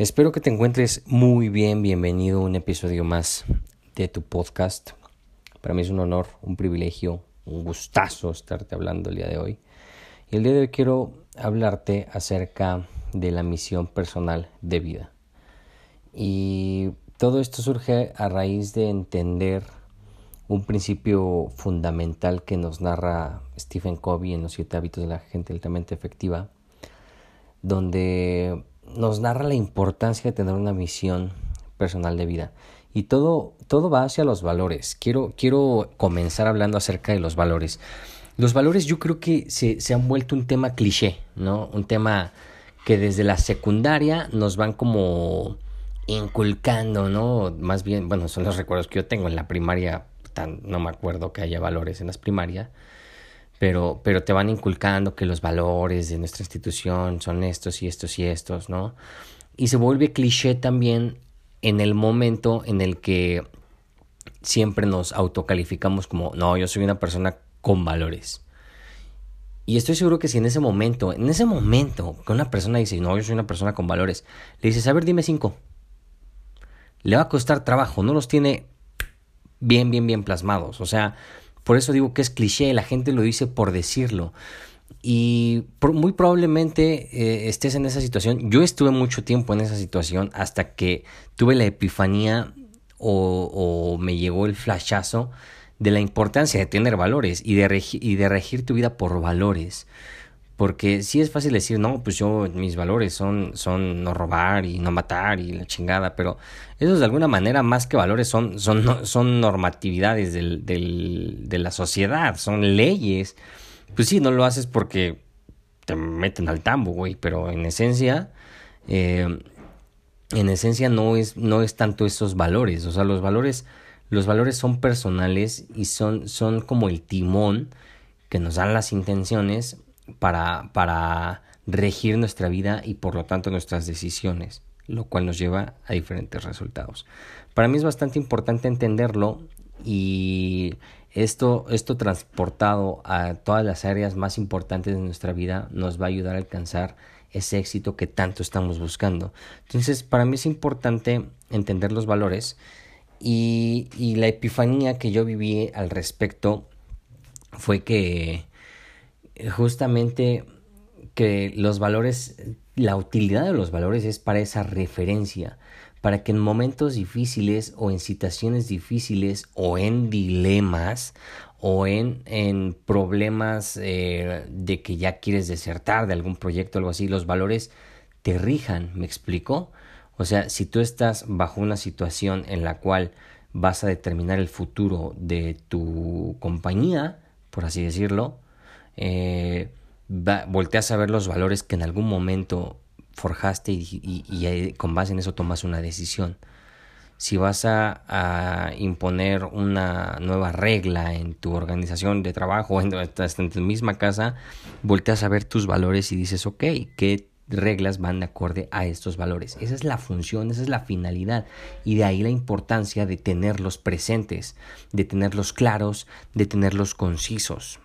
Espero que te encuentres muy bien. Bienvenido a un episodio más de tu podcast. Para mí es un honor, un privilegio, un gustazo estarte hablando el día de hoy. Y el día de hoy quiero hablarte acerca de la misión personal de vida. Y todo esto surge a raíz de entender un principio fundamental que nos narra Stephen Covey en Los siete hábitos de la gente altamente efectiva, donde nos narra la importancia de tener una misión personal de vida. Y todo, todo va hacia los valores. Quiero, quiero comenzar hablando acerca de los valores. Los valores yo creo que se, se han vuelto un tema cliché, ¿no? Un tema que desde la secundaria nos van como inculcando, ¿no? Más bien, bueno, son los recuerdos que yo tengo en la primaria, tan, no me acuerdo que haya valores en las primarias, pero, pero te van inculcando que los valores de nuestra institución son estos y estos y estos, ¿no? Y se vuelve cliché también en el momento en el que siempre nos autocalificamos como, no, yo soy una persona con valores. Y estoy seguro que si en ese momento, en ese momento, que una persona dice, no, yo soy una persona con valores, le dices, a ver, dime cinco. Le va a costar trabajo, no los tiene bien, bien, bien plasmados. O sea, por eso digo que es cliché, la gente lo dice por decirlo. Y muy probablemente eh, estés en esa situación. Yo estuve mucho tiempo en esa situación hasta que tuve la epifanía o, me llegó el flashazo de la importancia de tener valores y de regir tu vida por valores. Porque sí es fácil decir, no, pues yo, mis valores son, son no robar y no matar y la chingada, pero esos de alguna manera, más que valores, son, son, son normatividades del, del, de la sociedad, son leyes. Pues sí, no lo haces porque te meten al tambo, güey, pero en esencia, eh, en esencia no es, no es tanto esos valores, o sea, los valores, los valores son personales y son, son como el timón que nos dan las intenciones para, para regir nuestra vida y por lo tanto nuestras decisiones, lo cual nos lleva a diferentes resultados. Para mí es bastante importante entenderlo y esto, esto transportado a todas las áreas más importantes de nuestra vida nos va a ayudar a alcanzar ese éxito que tanto estamos buscando. Entonces, para mí es importante entender los valores y, y la epifanía que yo viví al respecto fue que justamente que los valores, la utilidad de los valores es para esa referencia, para que en momentos difíciles o en situaciones difíciles o en dilemas o en, en problemas eh, de que ya quieres desertar de algún proyecto o algo así, los valores te rijan, ¿me explico? O sea, si tú estás bajo una situación en la cual vas a determinar el futuro de tu compañía, por así decirlo, eh, volteas a ver los valores que en algún momento forjaste y, con base en eso tomas una decisión. Si vas a, imponer una nueva regla en tu organización de trabajo en, en tu misma casa, volteas a ver tus valores y dices, ok, ¿qué reglas van de acorde a estos valores? Esa es la función, esa es la finalidad y de ahí la importancia de tenerlos presentes, de tenerlos claros, de tenerlos concisos.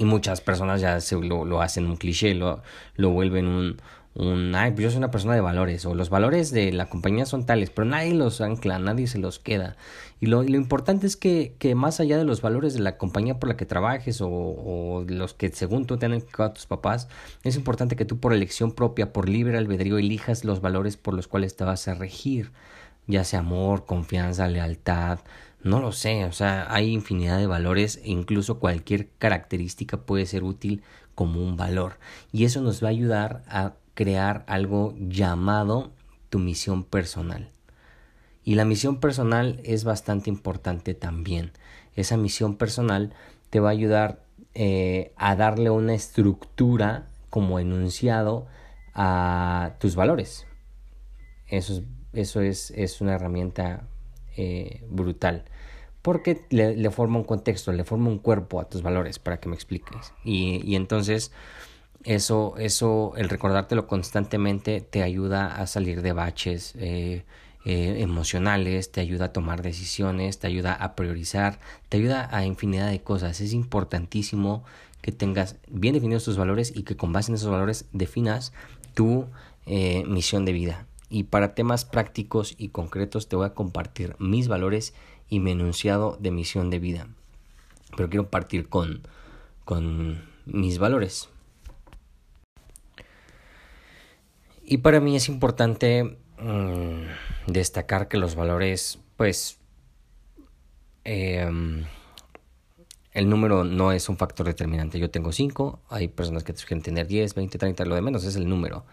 Y muchas personas ya se lo, lo hacen un cliché, lo, lo vuelven un, un, ay, pues yo soy una persona de valores, o los valores de la compañía son tales, pero nadie los ancla, nadie se los queda. Y lo, lo importante es que, que, más allá de los valores de la compañía por la que trabajes, o, o los que según tú te han a tus papás, es importante que tú por elección propia, por libre albedrío, elijas los valores por los cuales te vas a regir, ya sea amor, confianza, lealtad, no lo sé, o sea, hay infinidad de valores e incluso cualquier característica puede ser útil como un valor. Y eso nos va a ayudar a crear algo llamado tu misión personal. Y la misión personal es bastante importante también. Esa misión personal te va a ayudar eh, a darle una estructura como enunciado a tus valores. Eso es, eso es, es una herramienta eh, brutal. Porque le, forma un contexto, le forma un cuerpo a tus valores, para que me expliques. Y, y entonces eso, eso, el recordártelo constantemente te ayuda a salir de baches eh, eh, emocionales, te ayuda a tomar decisiones, te ayuda a priorizar, te ayuda a infinidad de cosas. Es importantísimo que tengas bien definidos tus valores y que con base en esos valores definas tu eh, misión de vida. Y para temas prácticos y concretos te voy a compartir mis valores y mi enunciado de misión de vida. Pero quiero partir con, con mis valores. Y para mí es importante mm, destacar que los valores, pues, em, el número no es un factor determinante. Yo tengo 5, hay personas que sugieren tener 10, 20, 30, lo de menos es el número.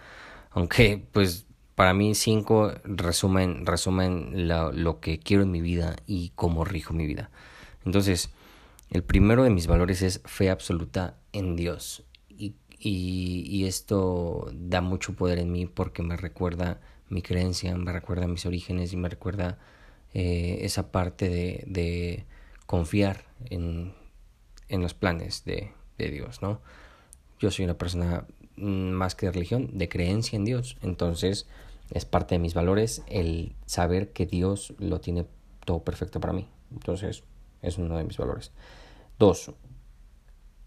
Aunque, pues, para mí 5 resumen, resumen lo que quiero en mi vida y cómo rijo mi vida. Entonces, el primero de mis valores es fe absoluta en Dios. Y, esto da mucho poder en mí porque me recuerda mi creencia, me recuerda mis orígenes y me recuerda eh, esa parte de, de confiar en, en, los planes de, de Dios, ¿no? Yo soy una persona mm, más que de religión, de creencia en Dios. Entonces es parte de mis valores el saber que Dios lo tiene todo perfecto para mí. Entonces es uno de mis valores. Dos,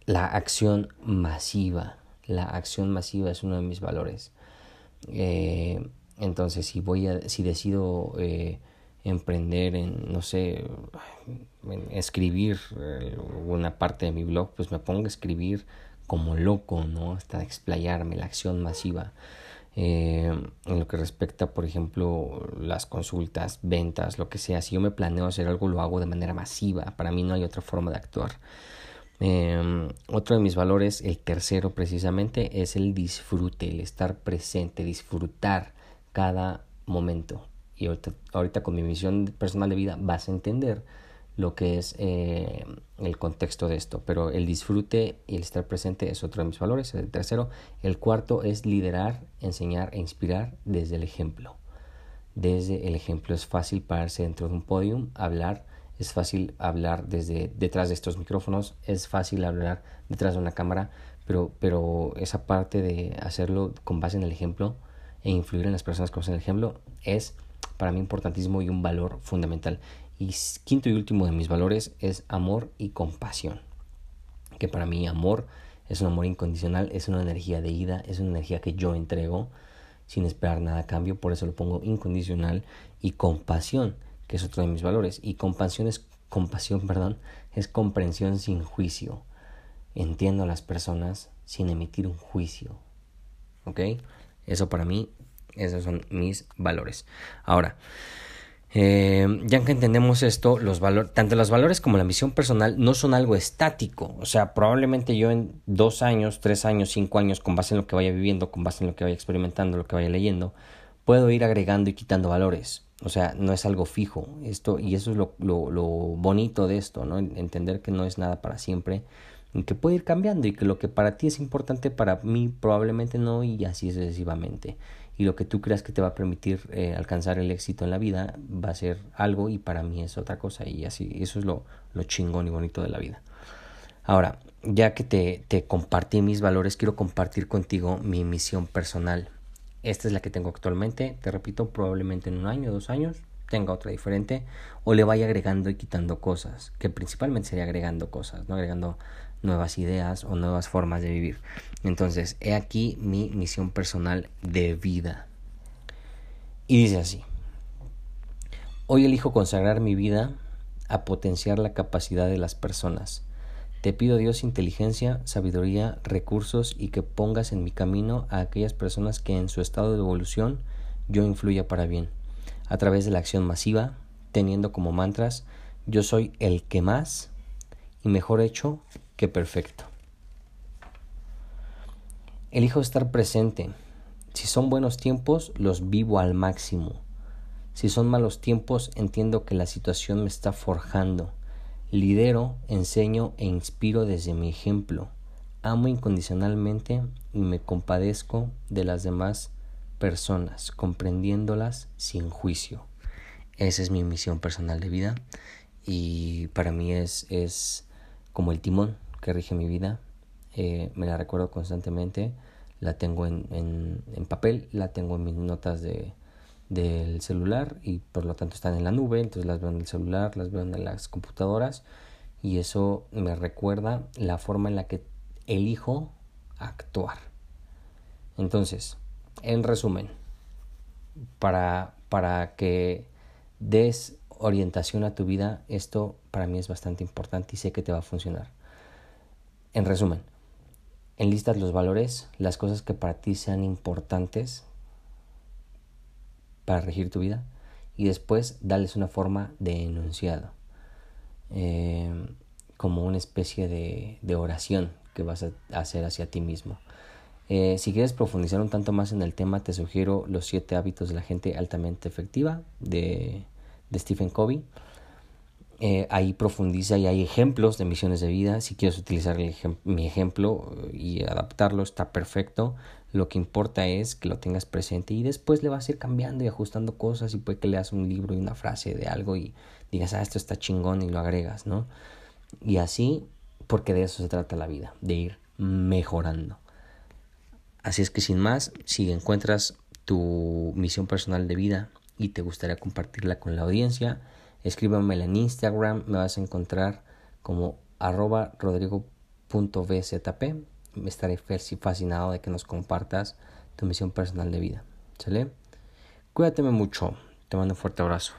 la acción masiva la acción masiva es uno de mis valores. Eh, entonces, si voy a, si decido eh, emprender en, no sé, escribir eh, una parte de mi blog, pues me pongo a escribir como loco, ¿no? Hasta explayarme, la acción masiva. En lo que respecta, por ejemplo, las consultas, ventas, lo que sea, si yo me planeo hacer algo, lo hago de manera masiva. Para mí no hay otra forma de actuar. Eh, otro de mis valores, el tercero precisamente, es el disfrute, el estar presente, disfrutar cada momento. Y ahorita, con mi misión personal de vida vas a entender lo que es eh, el contexto de esto. Pero el disfrute y el estar presente es otro de mis valores. El tercero. El cuarto es liderar, enseñar e inspirar desde el ejemplo. Desde el ejemplo es fácil pararse dentro de un podium, hablar es fácil hablar desde detrás de estos micrófonos, es fácil hablar detrás de una cámara, pero, pero esa parte de hacerlo con base en el ejemplo e influir en las personas con el ejemplo es para mí importantísimo y un valor fundamental. Y quinto y último de mis valores es amor y compasión. Que para mí amor es un amor incondicional, es una energía de ida, es una energía que yo entrego sin esperar nada a cambio, por eso lo pongo incondicional y compasión que es otro de mis valores. Y compasión es, compasión, perdón, es comprensión sin juicio. Entiendo a las personas sin emitir un juicio. ¿Ok? Eso para mí, esos son mis valores. Ahora, eh, ya que entendemos esto, los valores, tanto los valores como la misión personal no son algo estático. O sea, probablemente yo en dos años, tres años, cinco años, con base en lo que vaya viviendo, con base en lo que vaya experimentando, lo que vaya leyendo, puedo ir agregando y quitando valores. O sea, no es algo fijo. Esto, y eso es lo, lo, lo bonito de esto, ¿no? Entender que no es nada para siempre que puede ir cambiando y que lo que para ti es importante para mí probablemente no y así sucesivamente. Y lo que tú creas que te va a permitir eh, alcanzar el éxito en la vida va a ser algo y para mí es otra cosa y así, eso es lo, lo chingón y bonito de la vida. Ahora, ya que te, te compartí mis valores, quiero compartir contigo mi misión personal esta es la que tengo actualmente. Te repito, probablemente en un año, dos años tenga otra diferente o le vaya agregando y quitando cosas, que principalmente sería agregando cosas, no agregando nuevas ideas o nuevas formas de vivir. Entonces, he aquí mi misión personal de vida. Y dice así, hoy elijo consagrar mi vida a potenciar la capacidad de las personas te pido Dios inteligencia, sabiduría, recursos y que pongas en mi camino a aquellas personas que en su estado de evolución yo influya para bien, a través de la acción masiva, teniendo como mantras yo soy el que más y mejor hecho que perfecto. Elijo estar presente. Si son buenos tiempos, los vivo al máximo. Si son malos tiempos, entiendo que la situación me está forjando. Lidero, enseño e inspiro desde mi ejemplo. Amo incondicionalmente y me compadezco de las demás personas, comprendiéndolas sin juicio. Esa es mi misión personal de vida y para mí es, es como el timón que rige mi vida. Eh, me la recuerdo constantemente, la tengo en, en, en, papel, la tengo en mis notas de, del celular y por lo tanto están en la nube, entonces las veo en el celular, las veo en las computadoras y eso me recuerda la forma en la que elijo actuar. Entonces, en resumen, para, para que des orientación a tu vida, esto para mí es bastante importante y sé que te va a funcionar. En resumen, enlistas los valores, las cosas que para ti sean importantes para regir tu vida y después darles una forma de enunciado, eh, como una especie de, de oración que vas a hacer hacia ti mismo. Eh, si quieres profundizar un tanto más en el tema, te sugiero Los siete hábitos de la gente altamente efectiva de, de Stephen Covey. Eh, ahí profundiza y hay ejemplos de misiones de vida. Si quieres utilizar mi ejemplo y adaptarlo, está perfecto. Lo que importa es que lo tengas presente y después le vas a ir cambiando y ajustando cosas y puede que leas un libro y una frase de algo y digas, ah, esto está chingón y lo agregas, ¿no? Y así, porque de eso se trata la vida, de ir mejorando. Así es que sin más, si encuentras tu misión personal de vida y te gustaría compartirla con la audiencia, escríbamela en Instagram, me vas a encontrar como arroba rodrigo.bzp. Estaré fascinado de que nos compartas tu misión personal de vida. ¿Sale? Cuídate mucho. Te mando un fuerte abrazo.